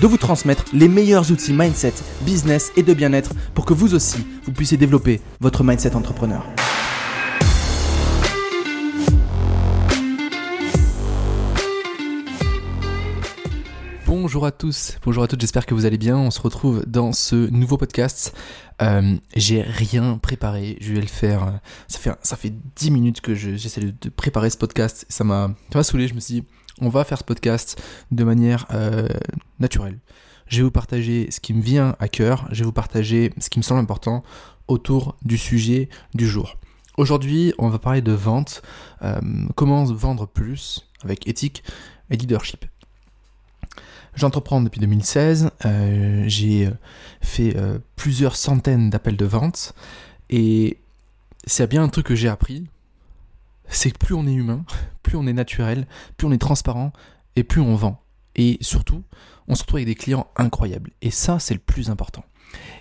de vous transmettre les meilleurs outils mindset, business et de bien-être pour que vous aussi, vous puissiez développer votre mindset entrepreneur. Bonjour à tous, bonjour à toutes, j'espère que vous allez bien. On se retrouve dans ce nouveau podcast. Euh, j'ai rien préparé, je vais le faire. Ça fait, ça fait 10 minutes que j'essaie de, préparer ce podcast. Ça m'a saoulé, je me suis dit, on va faire ce podcast de manière euh, naturelle. Je vais vous partager ce qui me vient à cœur, je vais vous partager ce qui me semble important autour du sujet du jour. Aujourd'hui, on va parler de vente, euh, comment vendre plus avec éthique et leadership. J'entreprends depuis 2016, euh, j'ai fait plusieurs centaines d'appels de vente et c'est bien un truc que j'ai appris, c'est que plus on est humain, plus on est naturel, plus on est transparent et plus on vend. Et surtout, on se retrouve avec des clients incroyables. Et ça, c'est le plus important.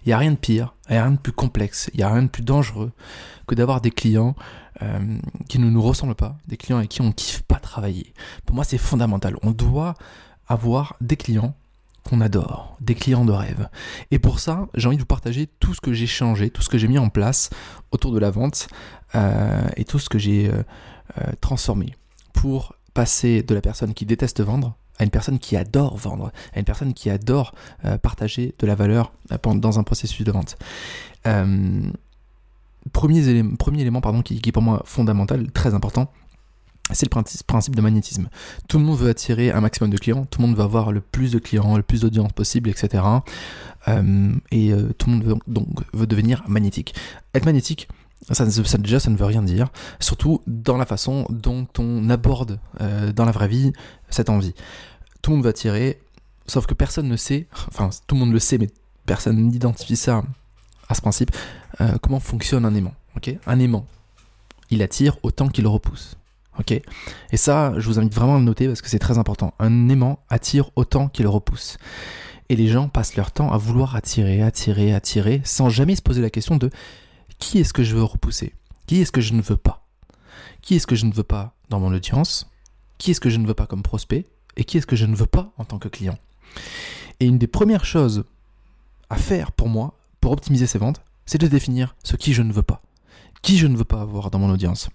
Il n'y a rien de pire, il n'y a rien de plus complexe, il n'y a rien de plus dangereux que d'avoir des clients euh, qui ne nous ressemblent pas, des clients avec qui on ne kiffe pas travailler. Pour moi, c'est fondamental. On doit avoir des clients qu'on adore, des clients de rêve. Et pour ça, j'ai envie de vous partager tout ce que j'ai changé, tout ce que j'ai mis en place autour de la vente euh, et tout ce que j'ai euh, transformé pour passer de la personne qui déteste vendre à une personne qui adore vendre, à une personne qui adore euh, partager de la valeur euh, dans un processus de vente. Euh, premier, élément, qui, est pour moi fondamental, très important, c'est le principe de magnétisme. Tout le monde veut attirer un maximum de clients, tout le monde veut avoir le plus de clients, le plus d'audience possible, etc. et tout le monde veut, donc veut devenir magnétique. Être magnétique, ça, déjà, ça ne veut rien dire, surtout dans la façon dont on aborde dans la vraie vie cette envie tout le monde va tirer, sauf que personne ne sait, enfin tout le monde le sait, mais personne n'identifie ça à ce principe, euh, comment fonctionne un aimant. un aimant, il attire autant qu'il repousse. Et ça, je vous invite vraiment à le noter parce que c'est très important. Un aimant attire autant qu'il repousse. Et les gens passent leur temps à vouloir attirer, attirer, attirer, sans jamais se poser la question de qui est-ce que je veux repousser? Qui est-ce que je ne veux pas? Qui est-ce que je ne veux pas dans mon audience? Qui est-ce que je ne veux pas comme prospect? Et qui est-ce que je ne veux pas en tant que client? Et une des premières choses à faire pour moi, pour optimiser ces ventes, c'est de définir ce qui je ne veux pas. Qui je ne veux pas avoir dans mon audience,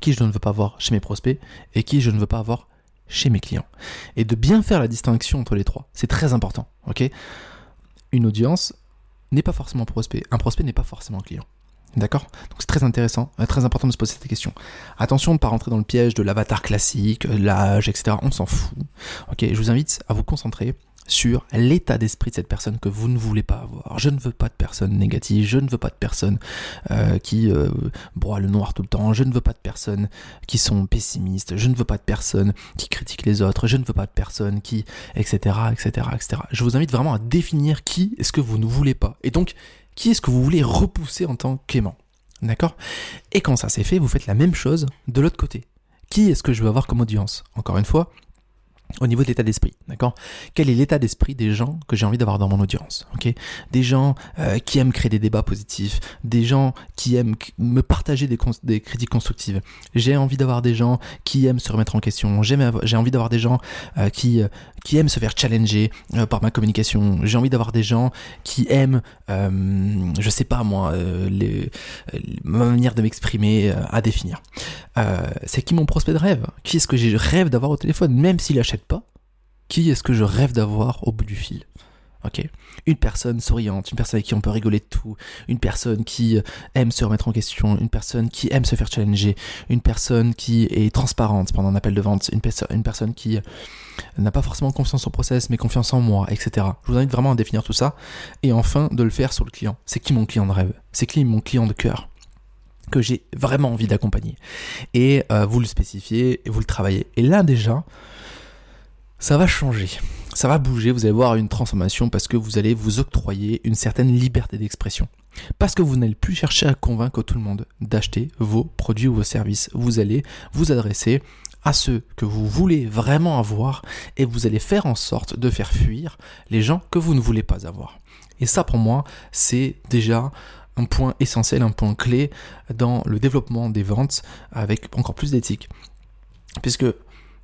qui je ne veux pas avoir chez mes prospects et qui je ne veux pas avoir chez mes clients. Et de bien faire la distinction entre les trois, c'est très important. ok? Une audience n'est pas forcément prospect, un prospect n'est pas forcément client. D'accord? Donc c'est très intéressant, euh, très important de se poser cette question. Attention de ne pas rentrer dans le piège de l'avatar classique, l'âge, etc. On s'en fout. Ok, je vous invite à vous concentrer sur l'état d'esprit de cette personne que vous ne voulez pas avoir. Je ne veux pas de personnes négatives, je ne veux pas de personnes euh, qui euh, broient le noir tout le temps, je ne veux pas de personnes qui sont pessimistes, je ne veux pas de personnes qui critiquent les autres, je ne veux pas de personnes qui, etc., etc., etc. Je vous invite vraiment à définir qui est-ce que vous ne voulez pas. Et donc, qui est-ce que vous voulez repousser en tant qu'aimant D'accord? Et quand ça c'est fait, vous faites la même chose de l'autre côté. Qui est-ce que je veux avoir comme audience? Encore une fois, au niveau de l'état d'esprit, d'accord? Quel est l'état d'esprit des gens que j'ai envie d'avoir dans mon audience Ok? Des gens euh, qui aiment créer des débats positifs, des gens qui aiment me partager des, critiques constructives. J'ai envie d'avoir des gens qui aiment se remettre en question. J'ai envie d'avoir des gens euh, qui, euh, qui aiment se faire challenger par ma communication. J'ai envie d'avoir des gens qui aiment, je sais pas moi, les, ma manière de m'exprimer à définir. C'est qui mon prospect de rêve? Qui est-ce que je rêve d'avoir au téléphone, même s'il achète pas, qui est-ce que je rêve d'avoir au bout du fil? Ok? Une personne souriante, une personne avec qui on peut rigoler de tout, une personne qui euh, aime se remettre en question, une personne qui aime se faire challenger, une personne qui est transparente pendant un appel de vente, une, une personne qui euh, n'a pas forcément confiance en process mais confiance en moi, etc. Je vous invite vraiment à définir tout ça et enfin de le faire sur le client. C'est qui mon client de rêve? C'est qui mon client de cœur? Que j'ai vraiment envie d'accompagner. Et euh, vous le spécifiez et vous le travaillez. Et là déjà, ça va changer. ça va bouger, vous allez voir une transformation parce que vous allez vous octroyer une certaine liberté d'expression. Parce que vous n'allez plus chercher à convaincre tout le monde d'acheter vos produits ou vos services. Vous allez vous adresser à ceux que vous voulez vraiment avoir et vous allez faire en sorte de faire fuir les gens que vous ne voulez pas avoir. Et ça pour moi, c'est déjà un point essentiel, un point clé dans le développement des ventes avec encore plus d'éthique. Puisque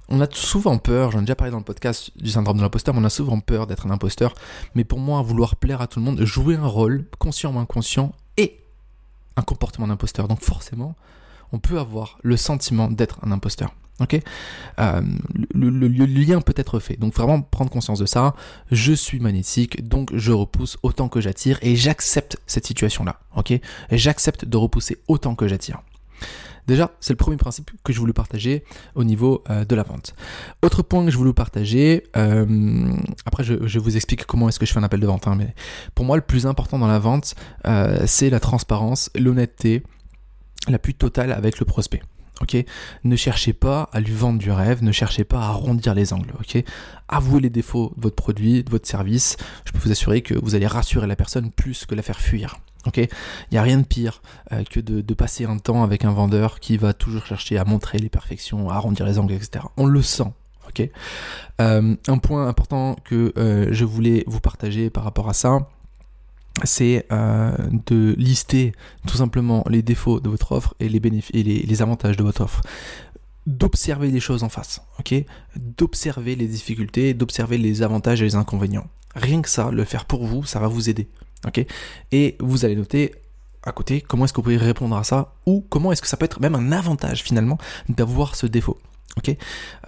on a souvent peur, j'en ai déjà parlé dans le podcast du syndrome de l'imposteur, on a souvent peur d'être un imposteur. Mais pour moi, vouloir plaire à tout le monde, jouer un rôle, conscient ou inconscient, et un comportement d'imposteur. Donc forcément, on peut avoir le sentiment d'être un imposteur. Euh, le, le, lien peut être fait. Donc vraiment prendre conscience de ça. Je suis magnétique, donc je repousse autant que j'attire et j'accepte cette situation-là. Ok? J'accepte de repousser autant que j'attire. Déjà, c'est le premier principe que je voulais partager au niveau euh, de la vente. Autre point que je voulais partager, euh, après je, vous explique comment est-ce que je fais un appel de vente, hein, mais pour moi le plus important dans la vente, euh, c'est la transparence, l'honnêteté la plus totale avec le prospect. Ne cherchez pas à lui vendre du rêve, ne cherchez pas à arrondir les angles. Ok, avouez les défauts de votre produit, de votre service. Je peux vous assurer que vous allez rassurer la personne plus que la faire fuir. Ok, il n'y a rien de pire euh, que de, passer un temps avec un vendeur qui va toujours chercher à montrer les perfections, à arrondir les angles, etc. On le sent. Ok, euh, un point important que euh, je voulais vous partager par rapport à ça, c'est de lister tout simplement les défauts de votre offre et les, bénéfices et les, avantages de votre offre d'observer les choses en face, ok? D'observer les difficultés, d'observer les avantages et les inconvénients. Rien que ça, le faire pour vous, ça va vous aider. Et vous allez noter à côté comment est-ce que vous pouvez répondre à ça ou comment est-ce que ça peut être même un avantage finalement d'avoir ce défaut.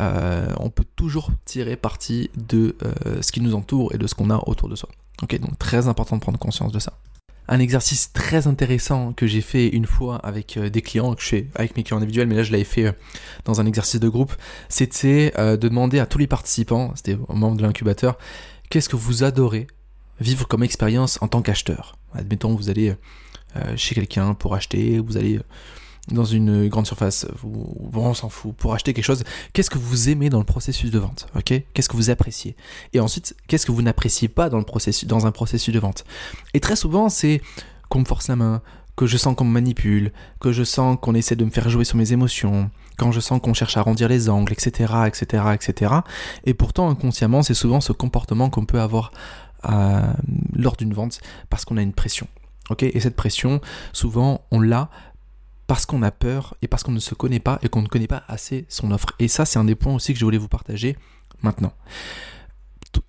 Euh, on peut toujours tirer parti de euh, ce qui nous entoure et de ce qu'on a autour de soi. Donc très important de prendre conscience de ça. Un exercice très intéressant que j'ai fait une fois avec euh, des clients, que je fais avec mes clients individuels, mais là je l'avais fait dans un exercice de groupe, c'était de demander à tous les participants, c'était au moment de l'incubateur, qu'est-ce que vous adorez vivre comme expérience en tant qu'acheteur. Admettons, vous allez euh, chez quelqu'un pour acheter, vous allez dans une grande surface, vous, on s'en fout, pour acheter quelque chose, qu'est-ce que vous aimez dans le processus de vente Qu'est-ce que vous appréciez? Et ensuite, qu'est-ce que vous n'appréciez pas dans, le processus, dans un processus de vente? Et très souvent, c'est qu'on me force la main, que je sens qu'on me manipule, que je sens qu'on essaie de me faire jouer sur mes émotions, quand je sens qu'on cherche à arrondir les angles, etc., etc., etc. Et pourtant, inconsciemment, c'est souvent ce comportement qu'on peut avoir lors d'une vente parce qu'on a une pression. et cette pression, souvent, on l'a parce qu'on a peur et parce qu'on ne se connaît pas et qu'on ne connaît pas assez son offre. Et ça, c'est un des points aussi que je voulais vous partager maintenant.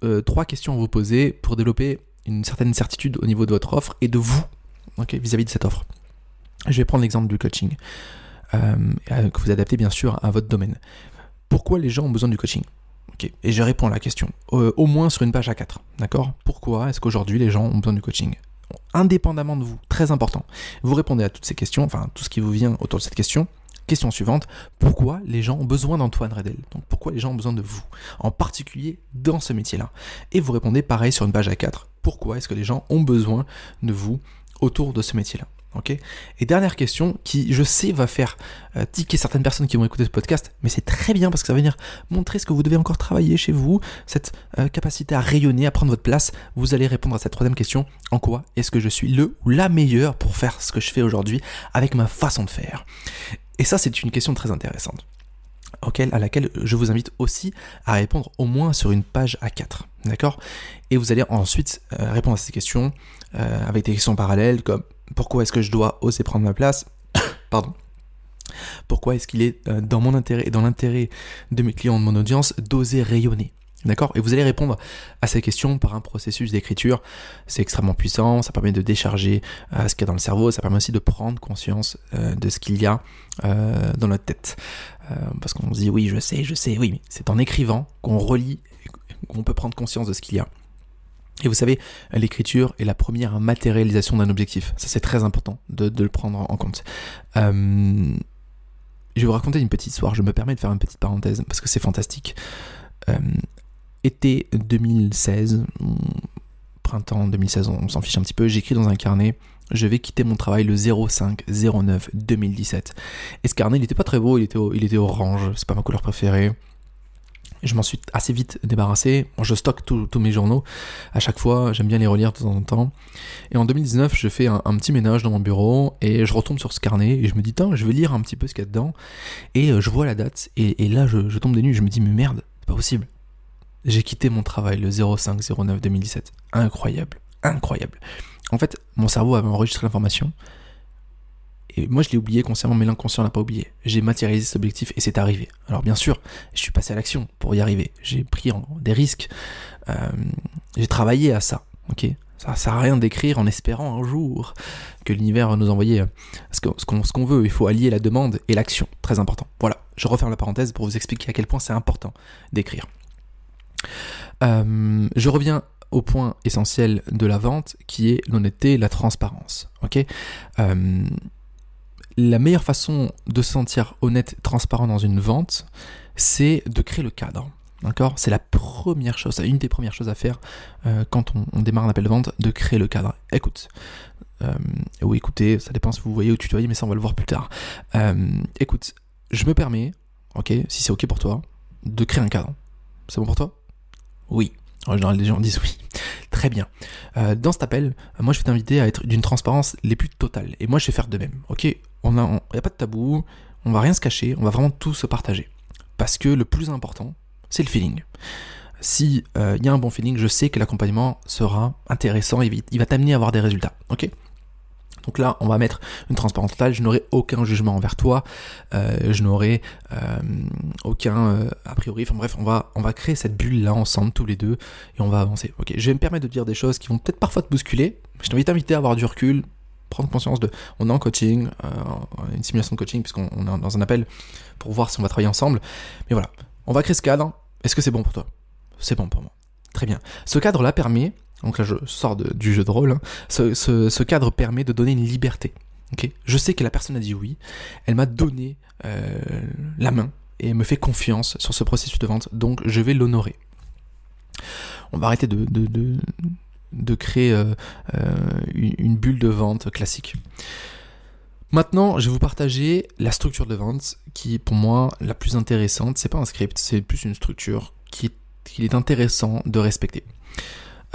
Euh, trois questions à vous poser pour développer une certaine certitude au niveau de votre offre et de vous vis-à-vis de cette offre. Je vais prendre l'exemple du coaching, euh, euh, que vous adaptez bien sûr à votre domaine. Pourquoi les gens ont besoin du coaching? Et je réponds à la question, euh, au moins sur une page A4, d'accord? Pourquoi est-ce qu'aujourd'hui les gens ont besoin du coaching? Indépendamment de vous, très important. Vous répondez à toutes ces questions, enfin tout ce qui vous vient autour de cette question. Question suivante, pourquoi les gens ont besoin d'Antoine Redel? Donc pourquoi les gens ont besoin de vous, en particulier dans ce métier-là. Et vous répondez pareil sur une page A4, pourquoi est-ce que les gens ont besoin de vous autour de ce métier-là? Ok Et dernière question qui, je sais, va faire euh, tiquer certaines personnes qui vont écouter ce podcast, mais c'est très bien parce que ça va venir montrer ce que vous devez encore travailler chez vous, cette euh, capacité à rayonner, à prendre votre place. Vous allez répondre à cette troisième question en quoi est-ce que je suis le ou la meilleure pour faire ce que je fais aujourd'hui avec ma façon de faire? Et ça, c'est une question très intéressante. Auquel, à laquelle je vous invite aussi à répondre au moins sur une page A4. D'accord? Et vous allez ensuite euh, répondre à ces questions avec des questions parallèles comme pourquoi est-ce que je dois oser prendre ma place Pardon. Pourquoi est-ce qu'il est euh, dans mon intérêt et dans l'intérêt de mes clients, de mon audience, d'oser rayonner? D'accord? Et vous allez répondre à ces questions par un processus d'écriture. C'est extrêmement puissant, ça permet de décharger euh, ce qu'il y a dans le cerveau, ça permet aussi de prendre conscience euh, de ce qu'il y a dans notre tête. parce qu'on se dit oui, je sais, je sais, oui, mais c'est en écrivant qu'on relit, qu'on peut prendre conscience de ce qu'il y a. Et vous savez, l'écriture est la première matérialisation d'un objectif. Ça, c'est très important de, le prendre en compte. Euh, je vais vous raconter une petite histoire. Je me permets de faire une petite parenthèse parce que c'est fantastique. Euh, été 2016, printemps 2016, on s'en fiche un petit peu. J'écris dans un carnet. Je vais quitter mon travail le 05 09 2017. Et ce carnet, il était pas très beau. Il était, il était orange. C'est pas ma couleur préférée. Je m'en suis assez vite débarrassé. Je stocke tous mes journaux à chaque fois, j'aime bien les relire de temps en temps. Et en 2019, je fais un, petit ménage dans mon bureau et je retombe sur ce carnet et je me dis, tiens, je vais lire un petit peu ce qu'il y a dedans. Et euh, je vois la date et, là, je, tombe des nues, je me dis, mais merde, c'est pas possible. J'ai quitté mon travail le 05-09 2017. Incroyable, incroyable. En fait, mon cerveau avait enregistré l'information. Moi, je l'ai oublié consciemment, mais l'inconscient n'a pas oublié. J'ai matérialisé cet objectif et c'est arrivé. Alors, bien sûr, je suis passé à l'action pour y arriver. J'ai pris des risques. Euh, j'ai travaillé à ça. Ok? Ça sert à rien d'écrire en espérant un jour que l'univers va nous envoyer euh, ce qu'on veut. Il faut allier la demande et l'action. Très important. Voilà, je referme la parenthèse pour vous expliquer à quel point c'est important d'écrire. Euh, je reviens au point essentiel de la vente qui est l'honnêteté et la transparence. Ok? La meilleure façon de se sentir honnête, transparent dans une vente, c'est de créer le cadre. D'accord? C'est la première chose, une des premières choses à faire euh, quand on, démarre un appel de vente, de créer le cadre. Écoute, euh, ou écoutez, ça dépend si vous voyez ou tutoyez, mais ça on va le voir plus tard. écoute, je me permets, ok, si c'est ok pour toi, de créer un cadre. C'est bon pour toi? Oui. En général, les gens disent oui. Très bien. Euh, dans cet appel, moi, je vais t'inviter à être d'une transparence les plus totales. Et moi, je vais faire de même. Ok? On n'y a, pas de tabou. On va rien se cacher. On va vraiment tout se partager. Parce que le plus important, c'est le feeling. Si euh, il y a un bon feeling, je sais que l'accompagnement sera intéressant et il va t'amener à avoir des résultats. Ok? Donc là, on va mettre une transparence totale. Je n'aurai aucun jugement envers toi. Euh, je n'aurai euh, aucun euh, a priori. Enfin bref, on va, on va créer cette bulle là ensemble tous les deux et on va avancer. Ok, je vais me permettre de dire des choses qui vont peut-être parfois te bousculer. Je t'invite à avoir du recul, prendre conscience de. On est en coaching, une simulation de coaching puisqu'on est dans un appel pour voir si on va travailler ensemble. Mais voilà, on va créer ce cadre. Est-ce que c'est bon pour toi? C'est bon pour moi. Très bien. Ce cadre là permet donc là je sors du jeu de rôle, hein. ce, cadre permet de donner une liberté. je sais que la personne a dit oui, elle m'a donné euh, la main et me fait confiance sur ce processus de vente, donc je vais l'honorer. On va arrêter de, créer euh, euh, une bulle de vente classique. Maintenant, je vais vous partager la structure de vente qui est pour moi la plus intéressante. C'est pas un script, c'est plus une structure qui est intéressant de respecter.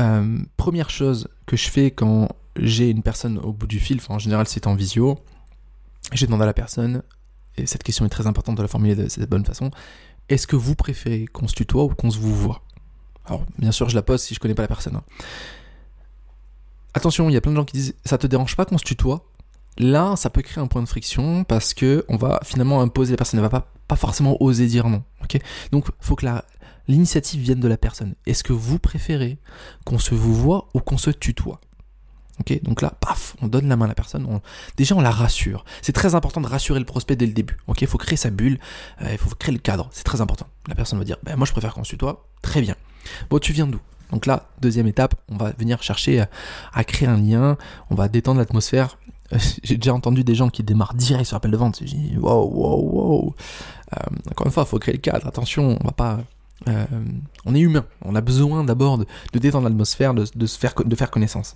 Euh, première chose que je fais quand j'ai une personne au bout du fil, en général c'est en visio, j'ai demandé à la personne, et cette question est très importante de la formuler de cette bonne façon, est-ce que vous préférez qu'on se tutoie ou qu'on se vous voit? Alors bien sûr je la pose si je connais pas la personne. Hein. Attention, il y a plein de gens qui disent ça te dérange pas qu'on se tutoie? Là, ça peut créer un point de friction parce que on va finalement imposer la personne, elle va pas, forcément oser dire non. Ok? Donc, faut que l'initiative vienne de la personne. Est-ce que vous préférez qu'on se vous voit ou qu'on se tutoie? Ok, donc là, paf, on donne la main à la personne. Déjà, on la rassure. C'est très important de rassurer le prospect dès le début. Ok, il faut créer sa bulle, euh, il faut créer le cadre. C'est très important. La personne va dire, ben, moi je préfère qu'on se tutoie. Très bien. Bon, tu viens d'où? Donc là, deuxième étape, on va venir chercher à, créer un lien. On va détendre l'atmosphère. J'ai déjà entendu des gens qui démarrent direct sur l'appel de vente. J'ai dit, wow, wow, wow. Euh, encore une fois, il faut créer le cadre. Attention, on va pas euh, on est humain, on a besoin d'abord de, détendre l'atmosphère, de, se faire, de faire connaissance.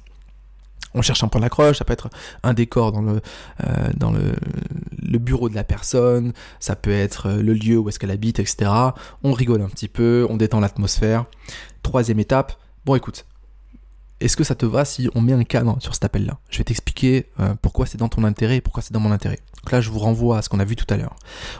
On cherche un point d'accroche, ça peut être un décor dans le, euh, dans le, bureau de la personne, ça peut être le lieu où est-ce qu'elle habite, etc. On rigole un petit peu, on détend l'atmosphère. Troisième étape, bon écoute, est-ce que ça te va si on met un cadre sur cet appel-là? Je vais t'expliquer euh, pourquoi c'est dans ton intérêt et pourquoi c'est dans mon intérêt. Donc là, je vous renvoie à ce qu'on a vu tout à l'heure.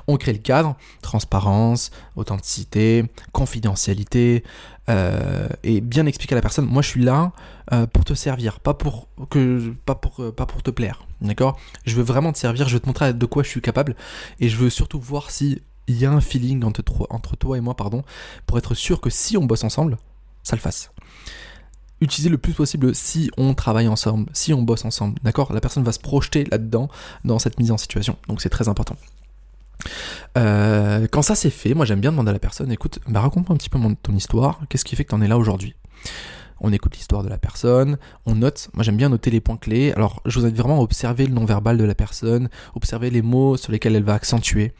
On crée le cadre, transparence, authenticité, confidentialité, euh, et bien expliquer à la personne, moi je suis là euh, pour te servir, pas pour, que, pas pour, pas pour te plaire. D'accord? Je veux vraiment te servir, je veux te montrer de quoi je suis capable, et je veux surtout voir si il y a un feeling entre, entre toi et moi, pardon, pour être sûr que si on bosse ensemble, ça le fasse. Utiliser le plus possible si on travaille ensemble, si on bosse ensemble, d'accord? La personne va se projeter là-dedans, dans cette mise en situation. Donc c'est très important. Euh, quand ça c'est fait, moi j'aime bien demander à la personne, écoute, bah, raconte-moi un petit peu ton histoire, qu'est-ce qui fait que tu en es là aujourd'hui? On écoute l'histoire de la personne, on note, moi j'aime bien noter les points clés, alors je vous invite vraiment à observer le non-verbal de la personne, observer les mots sur lesquels elle va accentuer,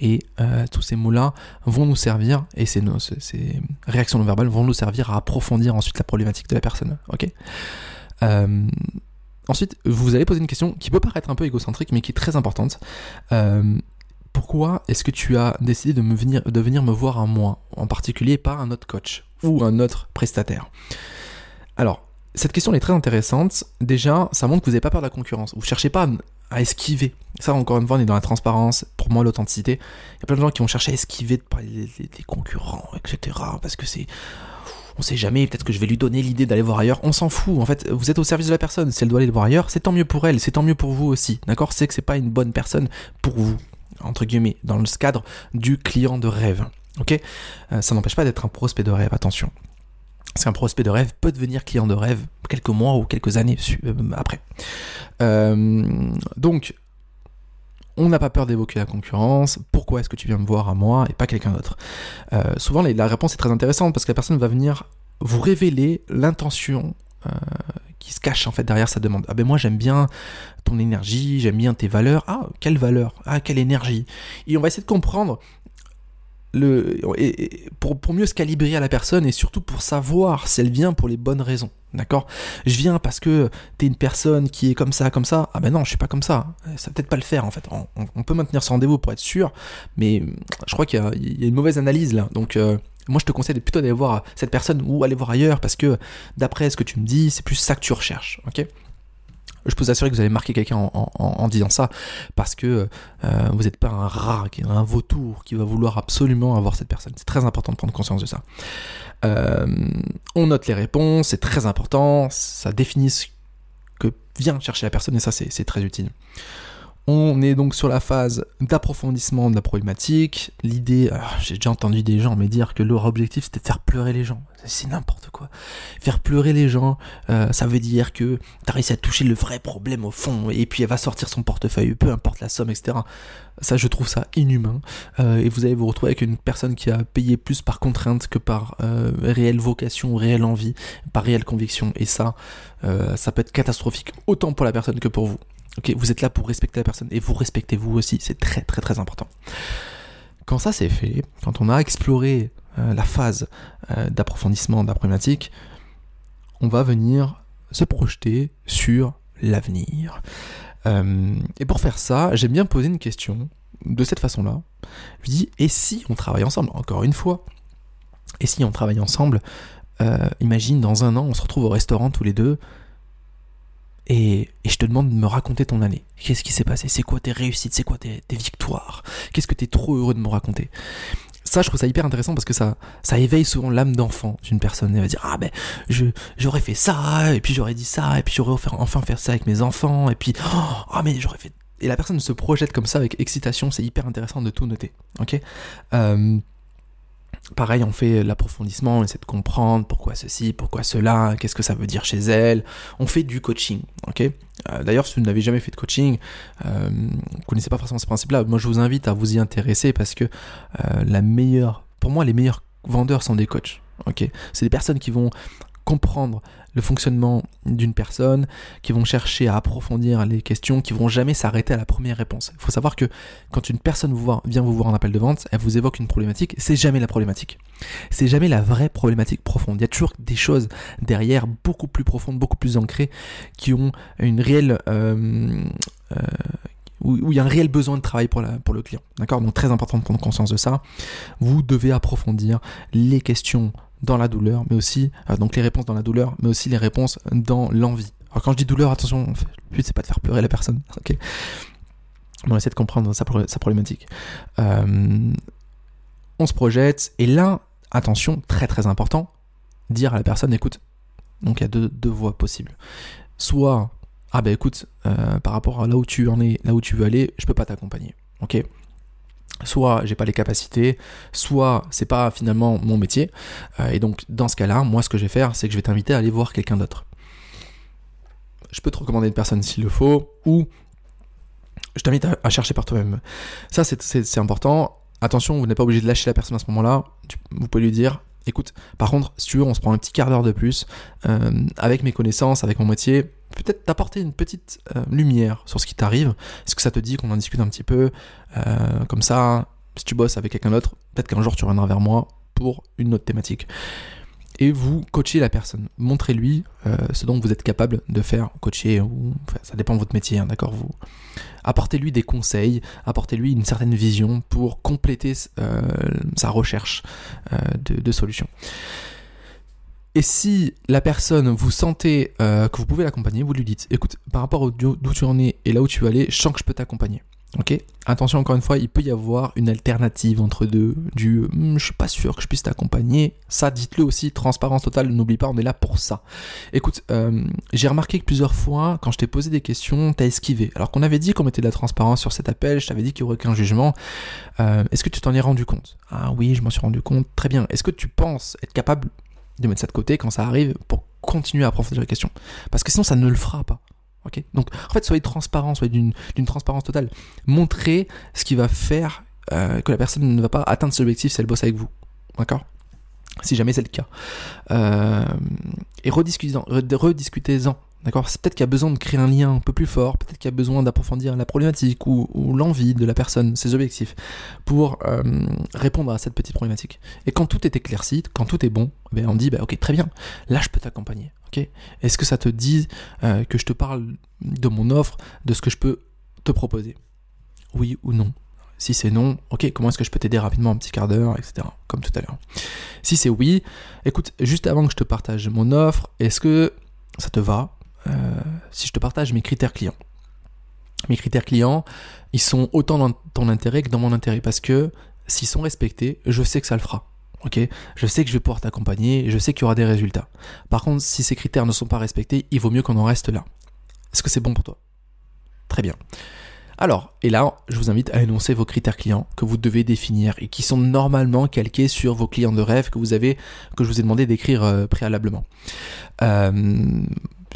et euh, tous ces mots-là vont nous servir, et ces, réactions non-verbales vont nous servir à approfondir ensuite la problématique de la personne. Ok? Euh, Ensuite, vous allez poser une question qui peut paraître un peu égocentrique, mais qui est très importante. Euh, pourquoi est-ce que tu as décidé de, me venir, de venir me voir à moi, en particulier pas un autre coach ou un autre prestataire? Alors, cette question est très intéressante. Déjà, ça montre que vous n'avez pas peur de la concurrence. Vous ne cherchez pas à esquiver. Ça, encore une fois, on est dans la transparence. Pour moi, l'authenticité. Il y a plein de gens qui vont chercher à esquiver de concurrents, etc. Parce que c'est. On sait jamais, peut-être que je vais lui donner l'idée d'aller voir ailleurs. On s'en fout. En fait, vous êtes au service de la personne. Si elle doit aller voir ailleurs, c'est tant mieux pour elle, c'est tant mieux pour vous aussi. D'accord? C'est que c'est pas une bonne personne pour vous, entre guillemets, dans le cadre du client de rêve. Ok? Euh, Ça n'empêche pas d'être un prospect de rêve, attention. C'est un prospect de rêve peut devenir client de rêve quelques mois ou quelques années euh, après. Euh, donc, on n'a pas peur d'évoquer la concurrence. Pourquoi est-ce que tu viens me voir à moi et pas quelqu'un d'autre? Souvent, la réponse est très intéressante parce que la personne va venir vous révéler l'intention qui se cache en fait derrière sa demande. Ah ben moi j'aime bien ton énergie, j'aime bien tes valeurs. Ah quelle valeur Ah quelle énergie Et on va essayer de comprendre le, et, pour, mieux se calibrer à la personne et surtout pour savoir si elle vient pour les bonnes raisons. D'accord? Je viens parce que t'es une personne qui est comme ça, comme ça. Ah ben non, je suis pas comme ça. Ça va peut-être pas le faire en fait. On, peut maintenir ce rendez-vous pour être sûr, mais je crois qu'il y, a une mauvaise analyse là. Donc euh, moi je te conseille plutôt d'aller voir cette personne ou aller voir ailleurs parce que d'après ce que tu me dis, c'est plus ça que tu recherches. Ok? Je peux vous assurer que vous allez marquer quelqu'un en, disant ça, parce que euh, vous n'êtes pas un rat, un vautour qui va vouloir absolument avoir cette personne. C'est très important de prendre conscience de ça. Euh, on note les réponses, c'est très important, ça définit ce que vient chercher la personne, et ça c'est très utile. On est donc sur la phase d'approfondissement de la problématique. L'idée, ah, j'ai déjà entendu des gens me dire que leur objectif c'était de faire pleurer les gens. C'est n'importe quoi. Faire pleurer les gens, euh, ça veut dire que tu as réussi à toucher le vrai problème au fond, et puis elle va sortir son portefeuille, peu importe la somme, etc. Ça, je trouve ça inhumain. Euh, et vous allez vous retrouver avec une personne qui a payé plus par contrainte que par euh, réelle vocation, réelle envie, par réelle conviction. Et ça, ça peut être catastrophique, autant pour la personne que pour vous. Ok, vous êtes là pour respecter la personne et vous respectez vous aussi, c'est très très très important. Quand ça c'est fait, quand on a exploré euh, la phase euh, d'approfondissement de la problématique, on va venir se projeter sur l'avenir. Euh, et pour faire ça, j'aime bien poser une question de cette façon-là. Je dis, et si on travaille ensemble? Encore une fois, et si on travaille ensemble Imagine dans un an, on se retrouve au restaurant tous les deux, et, je te demande de me raconter ton année. Qu'est-ce qui s'est passé? C'est quoi tes réussites? C'est quoi tes, victoires? Qu'est-ce que tu es trop heureux de me raconter? Ça, je trouve ça hyper intéressant parce que ça, éveille souvent l'âme d'enfant d'une personne. Elle va dire ah ben j'aurais fait ça et puis j'aurais dit ça et puis j'aurais enfin fait ça avec mes enfants et puis ah mais j'aurais fait et la personne se projette comme ça avec excitation. C'est hyper intéressant de tout noter. Ok? Euh, Pareil, on fait l'approfondissement, on essaie de comprendre pourquoi ceci, pourquoi cela, qu'est-ce que ça veut dire chez elle. On fait du coaching, ok? Euh, D'ailleurs, si vous n'avez jamais fait de coaching, euh, vous ne connaissez pas forcément ce principe-là, moi je vous invite à vous y intéresser parce que euh, la meilleure, pour moi, les meilleurs vendeurs sont des coachs, ok? C'est des personnes qui vont comprendre le fonctionnement d'une personne, qui vont chercher à approfondir les questions, qui vont jamais s'arrêter à la première réponse. Il faut savoir que quand une personne vous vient vous voir en appel de vente, elle vous évoque une problématique, c'est jamais la problématique. C'est jamais la vraie problématique profonde. Il y a toujours des choses derrière beaucoup plus profondes, beaucoup plus ancrées, qui ont une réelle euh, euh, où, il y a un réel besoin de travail pour, la, pour le client. D'accord? Donc très important de prendre conscience de ça. Vous devez approfondir les questions dans la douleur, mais aussi, euh, donc les réponses dans la douleur, mais aussi les réponses dans l'envie. Alors quand je dis douleur, attention, le but c'est pas de faire pleurer la personne, ok? On essaie de comprendre sa, problématique. Euh, on se projette, et là, attention, très très important, dire à la personne, écoute, donc il y a deux, deux voies possibles. Soit, ah ben écoute, euh, par rapport à là où tu en es, là où tu veux aller, je peux pas t'accompagner, ok? Soit j'ai pas les capacités, soit c'est pas finalement mon métier. Euh, et donc dans ce cas-là, moi ce que je vais faire, c'est que je vais t'inviter à aller voir quelqu'un d'autre. Je peux te recommander une personne s'il le faut, ou je t'invite à, chercher par toi-même. Ça c'est important. Attention, vous n'êtes pas obligé de lâcher la personne à ce moment-là. Vous pouvez lui dire, écoute, par contre, si tu veux, on se prend un petit quart d'heure de plus, euh, avec mes connaissances, avec mon métier, peut-être t'apporter une petite euh, lumière sur ce qui t'arrive. Est-ce que ça te dit qu'on en discute un petit peu euh, Comme ça, si tu bosses avec quelqu'un d'autre, peut-être qu'un jour tu reviendras vers moi pour une autre thématique. et vous coachez la personne. Montrez-lui euh, ce dont vous êtes capable de faire, coacher, ou ça dépend de votre métier, hein, d'accord vous Apportez-lui des conseils, apportez-lui une certaine vision pour compléter sa recherche euh, de, solutions. Et si la personne, vous sentez que vous pouvez l'accompagner, vous lui dites, écoute, par rapport d'où tu en es et là où tu vas aller, je sens que je peux t'accompagner. Ok? Attention encore une fois, il peut y avoir une alternative entre deux, du hmm, je suis pas sûr que je puisse t'accompagner. Ça, dites-le aussi, transparence totale, n'oublie pas, on est là pour ça. Écoute, euh, j'ai remarqué que plusieurs fois, quand je t'ai posé des questions, t'as esquivé. Alors qu'on avait dit qu'on mettait de la transparence sur cet appel, je t'avais dit qu'il n'y aurait aucun jugement. Euh, est-ce que tu t'en es rendu compte? Ah oui, je m'en suis rendu compte. Très bien. Est-ce que tu penses être capable de mettre ça de côté quand ça arrive pour continuer à approfondir la question Parce que sinon, ça ne le fera pas. Donc, en fait, soyez transparent, soyez d'une transparence totale. Montrez ce qui va faire euh, que la personne ne va pas atteindre ses objectifs si elle bosse avec vous. D'accord? Si jamais c'est le cas. Euh, et rediscutez-en. D'accord C'est peut-être qu'il y a besoin de créer un lien un peu plus fort, peut-être qu'il y a besoin d'approfondir la problématique ou, l'envie de la personne, ses objectifs, pour euh, répondre à cette petite problématique. Et quand tout est éclairci, quand tout est bon, ben on dit, bah, ok, très bien, là je peux t'accompagner. Est-ce que ça te dit euh, que je te parle de mon offre, de ce que je peux te proposer? Oui ou non? Si c'est non, ok, comment est-ce que je peux t'aider rapidement un petit quart d'heure, etc. Comme tout à l'heure. Si c'est oui, écoute, juste avant que je te partage mon offre, est-ce que ça te va? Si je te partage mes critères clients Mes critères clients, ils sont autant dans ton intérêt que dans mon intérêt parce que s'ils sont respectés, je sais que ça le fera ok? Je sais que je vais pouvoir t'accompagner, je sais qu'il y aura des résultats. Par contre, si ces critères ne sont pas respectés, il vaut mieux qu'on en reste là. Est-ce que c'est bon pour toi? Très bien. Alors, et là, je vous invite à énoncer vos critères clients que vous devez définir et qui sont normalement calqués sur vos clients de rêve que vous avez, que je vous ai demandé d'écrire euh, préalablement. Euh,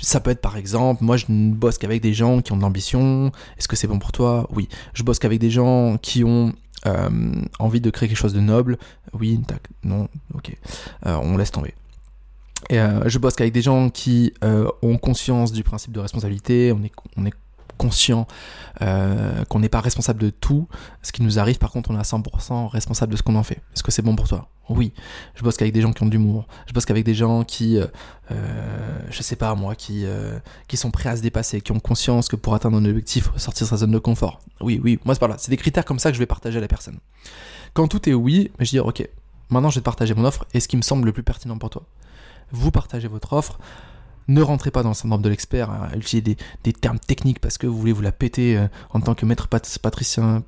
ça peut être par exemple, moi je ne bosse qu'avec des gens qui ont de l'ambition. Est-ce que c'est bon pour toi? Oui. Je bosse qu'avec des gens qui ont euh, envie de créer quelque chose de noble Oui, tac, non, ok. Euh, on laisse tomber. Et, euh, je bosse qu'avec des gens qui ont conscience du principe de responsabilité, on est, on est conscient euh, qu'on n'est pas responsable de tout. Ce qui nous arrive, par contre, on est à 100% responsable de ce qu'on en fait. Est-ce que c'est bon pour toi? Oui. Je bosse qu'avec des gens qui ont de l'humour. Je bosse qu'avec des gens qui, euh, euh, je sais pas moi, qui, qui sont prêts à se dépasser, qui ont conscience que pour atteindre un objectif, sortir de sa zone de confort. Oui, oui, moi c'est pas là. C'est des critères comme ça que je vais partager à la personne. Quand tout est oui, je dis ok, maintenant je vais te partager mon offre et ce qui me semble le plus pertinent pour toi. Vous partagez votre offre ne rentrez pas dans le syndrome de l'expert à utiliser des, termes techniques parce que vous voulez vous la péter euh, en tant que maître praticien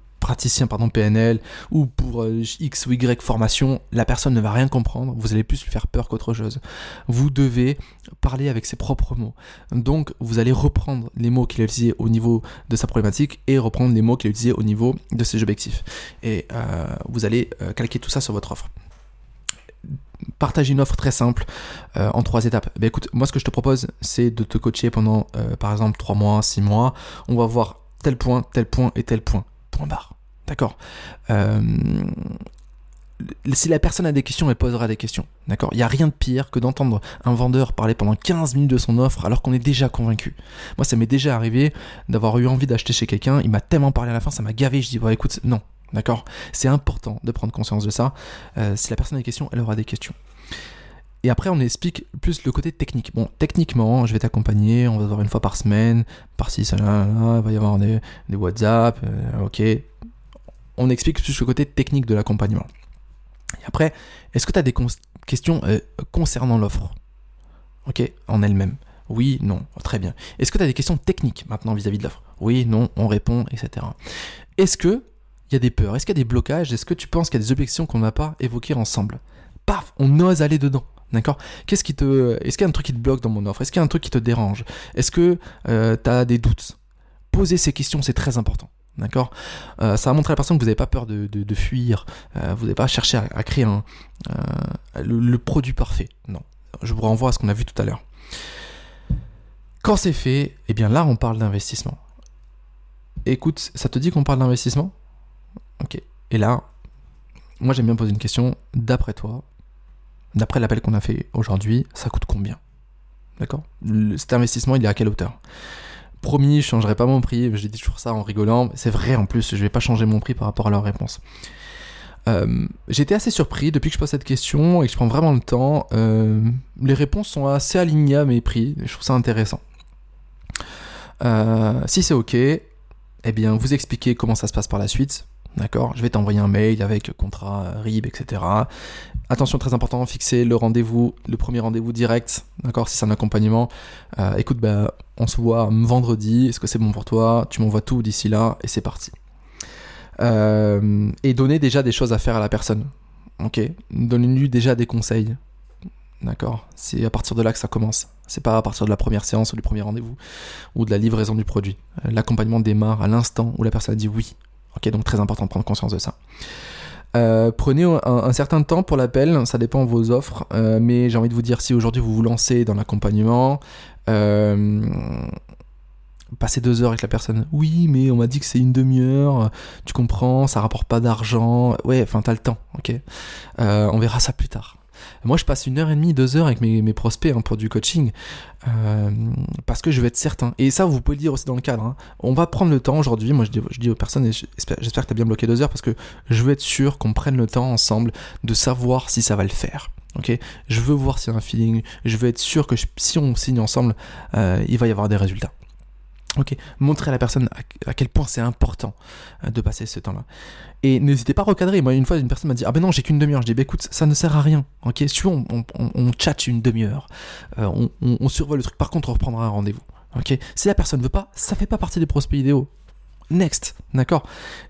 PNL ou pour euh, X ou Y formation, la personne ne va rien comprendre, vous allez plus lui faire peur qu'autre chose. Vous devez parler avec ses propres mots. Donc vous allez reprendre les mots qu'il a utilisés au niveau de sa problématique et reprendre les mots qu'il a utilisés au niveau de ses objectifs. Et euh, vous allez calquer tout ça sur votre offre partage une offre très simple euh, en trois étapes. Ben écoute, moi ce que je te propose, c'est de te coacher pendant euh, par exemple trois mois, six mois. On va voir tel point, tel point et tel point. Point barre. D'accord? Euh, Si la personne a des questions, elle posera des questions. D'accord? Il n'y a rien de pire que d'entendre un vendeur parler pendant 15 minutes de son offre alors qu'on est déjà convaincu. Moi, ça m'est déjà arrivé d'avoir eu envie d'acheter chez quelqu'un. Il m'a tellement parlé à la fin, ça m'a gavé. Je dis, bon, écoute, non, D'accord? C'est important de prendre conscience de ça. Si la personne a des questions, elle aura des questions. Et après, on explique plus le côté technique. Bon, techniquement, je vais t'accompagner, on va voir une fois par semaine, par-ci, ça, il va y avoir des, WhatsApp, euh, ok. On explique plus le côté technique de l'accompagnement. Et après, est-ce que tu as des questions euh, concernant l'offre? Ok, en elle-même. Oui, non, très bien. Est-ce que tu as des questions techniques maintenant vis-à-vis -vis de l'offre? Oui, non, on répond, etc. Est-ce que il y a des peurs? Est-ce qu'il y a des blocages? Est-ce que tu penses qu'il y a des objections qu'on n'a pas évoquées ensemble? Paf, on ose aller dedans. D'accord? Qu'est-ce qui te Est-ce qu'il y a un truc qui te bloque dans mon offre? Est-ce qu'il y a un truc qui te dérange? Est-ce que euh, tu as des doutes? Poser ces questions, c'est très important. D'accord? Euh, Ça va montrer à la personne que vous n'avez pas peur de, fuir, euh, vous n'avez pas cherché à, créer un, le, produit parfait. Non. Je vous renvoie à ce qu'on a vu tout à l'heure. Quand c'est fait, eh bien là, on parle d'investissement. Écoute, ça te dit qu'on parle d'investissement? Ok. Et là, moi j'aime bien poser une question. D'après toi, d'après l'appel qu'on a fait aujourd'hui, ça coûte combien? D'accord? Cet investissement, il est à quelle hauteur? Promis, je changerai pas mon prix. Je dis toujours ça en rigolant. C'est vrai en plus, je vais pas changer mon prix par rapport à leur réponse. Euh, j'ai été assez surpris depuis que je pose cette question et que je prends vraiment le temps. euh, les réponses sont assez alignées à mes prix. Je trouve ça intéressant. Euh, si c'est ok, eh bien, vous expliquez comment ça se passe par la suite. D'accord Je vais t'envoyer un mail avec contrat, RIB, etc. Attention, très important, fixer le rendez-vous, le premier rendez-vous direct. D'accord Si c'est un accompagnement. Euh, écoute, bah, on se voit vendredi. Est-ce que c'est bon pour toi? Tu m'envoies tout d'ici là et c'est parti. Euh, et donner déjà des choses à faire à la personne. Ok? Donnez-lui déjà des conseils. D'accord? C'est à partir de là que ça commence. C'est pas à partir de la première séance ou du premier rendez-vous ou de la livraison du produit. Euh, L'accompagnement démarre à l'instant où la personne a dit oui. Ok, donc très important de prendre conscience de ça. Euh, prenez un, certain temps pour l'appel, ça dépend de vos offres, euh, mais j'ai envie de vous dire si aujourd'hui vous vous lancez dans l'accompagnement, euh, passez deux heures avec la personne. Oui, mais on m'a dit que c'est une demi-heure, tu comprends, ça rapporte pas d'argent. Ouais, enfin t'as le temps, ok. On verra ça plus tard. Moi, je passe une heure et demie, deux heures avec mes, prospects hein, pour du coaching euh, parce que je veux être certain. Et ça, vous pouvez le dire aussi dans le cadre. hein. On va prendre le temps aujourd'hui. Moi, je dis, je dis aux personnes, et j'espère, que tu as bien bloqué deux heures parce que je veux être sûr qu'on prenne le temps ensemble de savoir si ça va le faire. Je veux voir s'il y a un feeling. Je veux être sûr que si on signe ensemble, euh, il va y avoir des résultats. Ok, montrer à la personne à, quel point c'est important euh, de passer ce temps-là. Et n'hésitez pas à recadrer. Moi, une fois, une personne m'a dit Ah ben non, j'ai qu'une demi-heure. Je dis Bah écoute, ça ne sert à rien. Ok, si on, on, chatte une demi-heure. Euh, on, on, on survole le truc. Par contre, on reprendra un rendez-vous. Ok, si la personne veut pas, ça fait pas partie des prospects idéaux. Next, d'accord?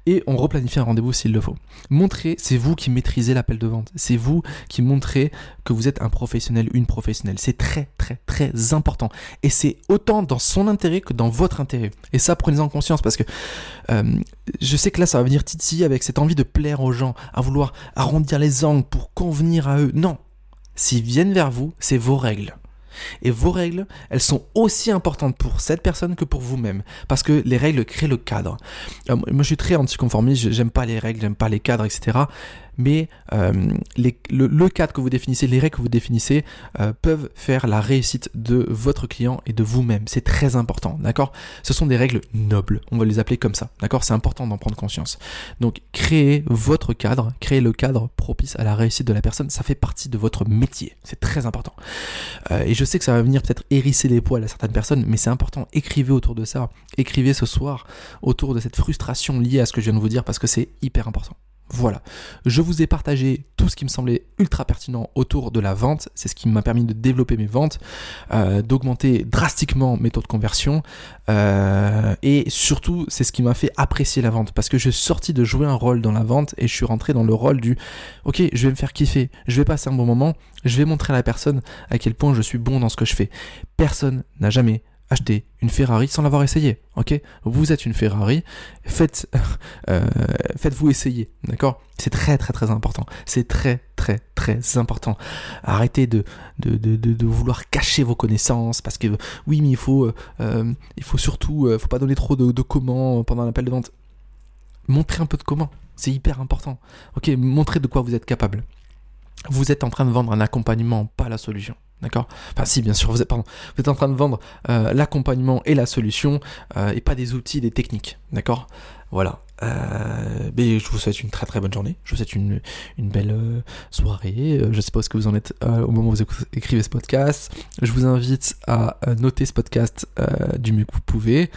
Et on replanifie un rendez-vous s'il le faut. Montrez, c'est vous qui maîtrisez l'appel de vente. C'est vous qui montrez que vous êtes un professionnel, une professionnelle. C'est très, très, très important. Et c'est autant dans son intérêt que dans votre intérêt. Et ça, prenez-en conscience parce que euh, je sais que là, ça va venir titiller avec cette envie de plaire aux gens, à vouloir arrondir les angles pour convenir à eux. Non. S'ils viennent vers vous, c'est vos règles. Et vos règles, elles sont aussi importantes pour cette personne que pour vous-même. Parce que les règles créent le cadre. Euh, moi, je suis très anticonformiste, j'aime pas les règles, j'aime pas les cadres, etc. Mais euh, le cadre que vous définissez, les règles que vous définissez euh, peuvent faire la réussite de votre client et de vous-même. C'est très important, d'accord? Ce sont des règles nobles, on va les appeler comme ça, d'accord? C'est important d'en prendre conscience. Donc, créez votre cadre, créez le cadre propice à la réussite de la personne, ça fait partie de votre métier, c'est très important. Euh, et je sais que ça va venir peut-être hérisser les poils à certaines personnes, mais c'est important. Écrivez autour de ça. Écrivez ce soir autour de cette frustration liée à ce que je viens de vous dire parce que c'est hyper important. Voilà. Je vous ai partagé tout ce qui me semblait ultra pertinent autour de la vente. C'est ce qui m'a permis de développer mes ventes, euh, d'augmenter drastiquement mes taux de conversion. euh, et surtout, c'est ce qui m'a fait apprécier la vente parce que je suis sorti de jouer un rôle dans la vente et je suis rentré dans le rôle du ok, je vais me faire kiffer, je vais passer un bon moment, je vais montrer à la personne à quel point je suis bon dans ce que je fais. Personne n'a jamais acheté une Ferrari sans l'avoir essayé. Ok, vous êtes une Ferrari, faites, euh, faites-vous essayer, d'accord? C'est très très très important. C'est très très très important. Arrêtez de de, de, vouloir cacher vos connaissances parce que oui, mais il faut euh, euh, il faut surtout faut pas donner trop de, de comment pendant l'appel de vente. Montrez un peu de comment. C'est hyper important. Ok, montrez de quoi vous êtes capable. Vous êtes en train de vendre un accompagnement, pas la solution. D'accord? Enfin si, bien sûr, vous êtes, pardon, vous êtes en train de vendre euh, l'accompagnement et la solution, euh, et pas des outils, des techniques. D'accord? Voilà. Je vous souhaite une très très bonne journée. Je vous souhaite une, une belle euh, soirée. Euh, Je sais pas ce que vous en êtes euh, au moment où vous écrivez ce podcast. Je vous invite à noter ce podcast du mieux que vous pouvez,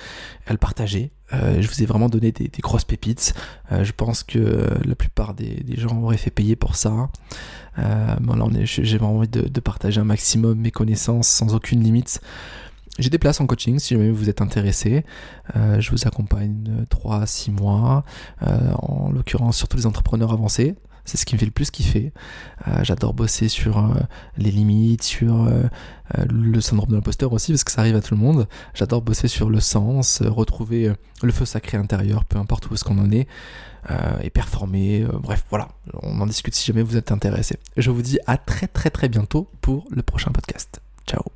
à le partager. Je vous ai vraiment donné des, grosses pépites. Je pense que la plupart des, gens auraient fait payer pour ça. J'ai vraiment envie de partager un maximum mes connaissances sans aucune limite. J'ai des places en coaching si jamais vous êtes intéressé. Euh, je vous accompagne 3 à 6 mois, euh, en l'occurrence surtout les entrepreneurs avancés. C'est ce qui me fait le plus kiffer. Euh, J'adore bosser sur euh, les limites, sur euh, euh, le syndrome de l'imposteur aussi, parce que ça arrive à tout le monde. J'adore bosser sur le sens, euh, retrouver euh, le feu sacré intérieur, peu importe où est-ce qu'on en est, euh, et performer. euh, bref, voilà, on en discute si jamais vous êtes intéressé. Je vous dis à très très très bientôt pour le prochain podcast. Ciao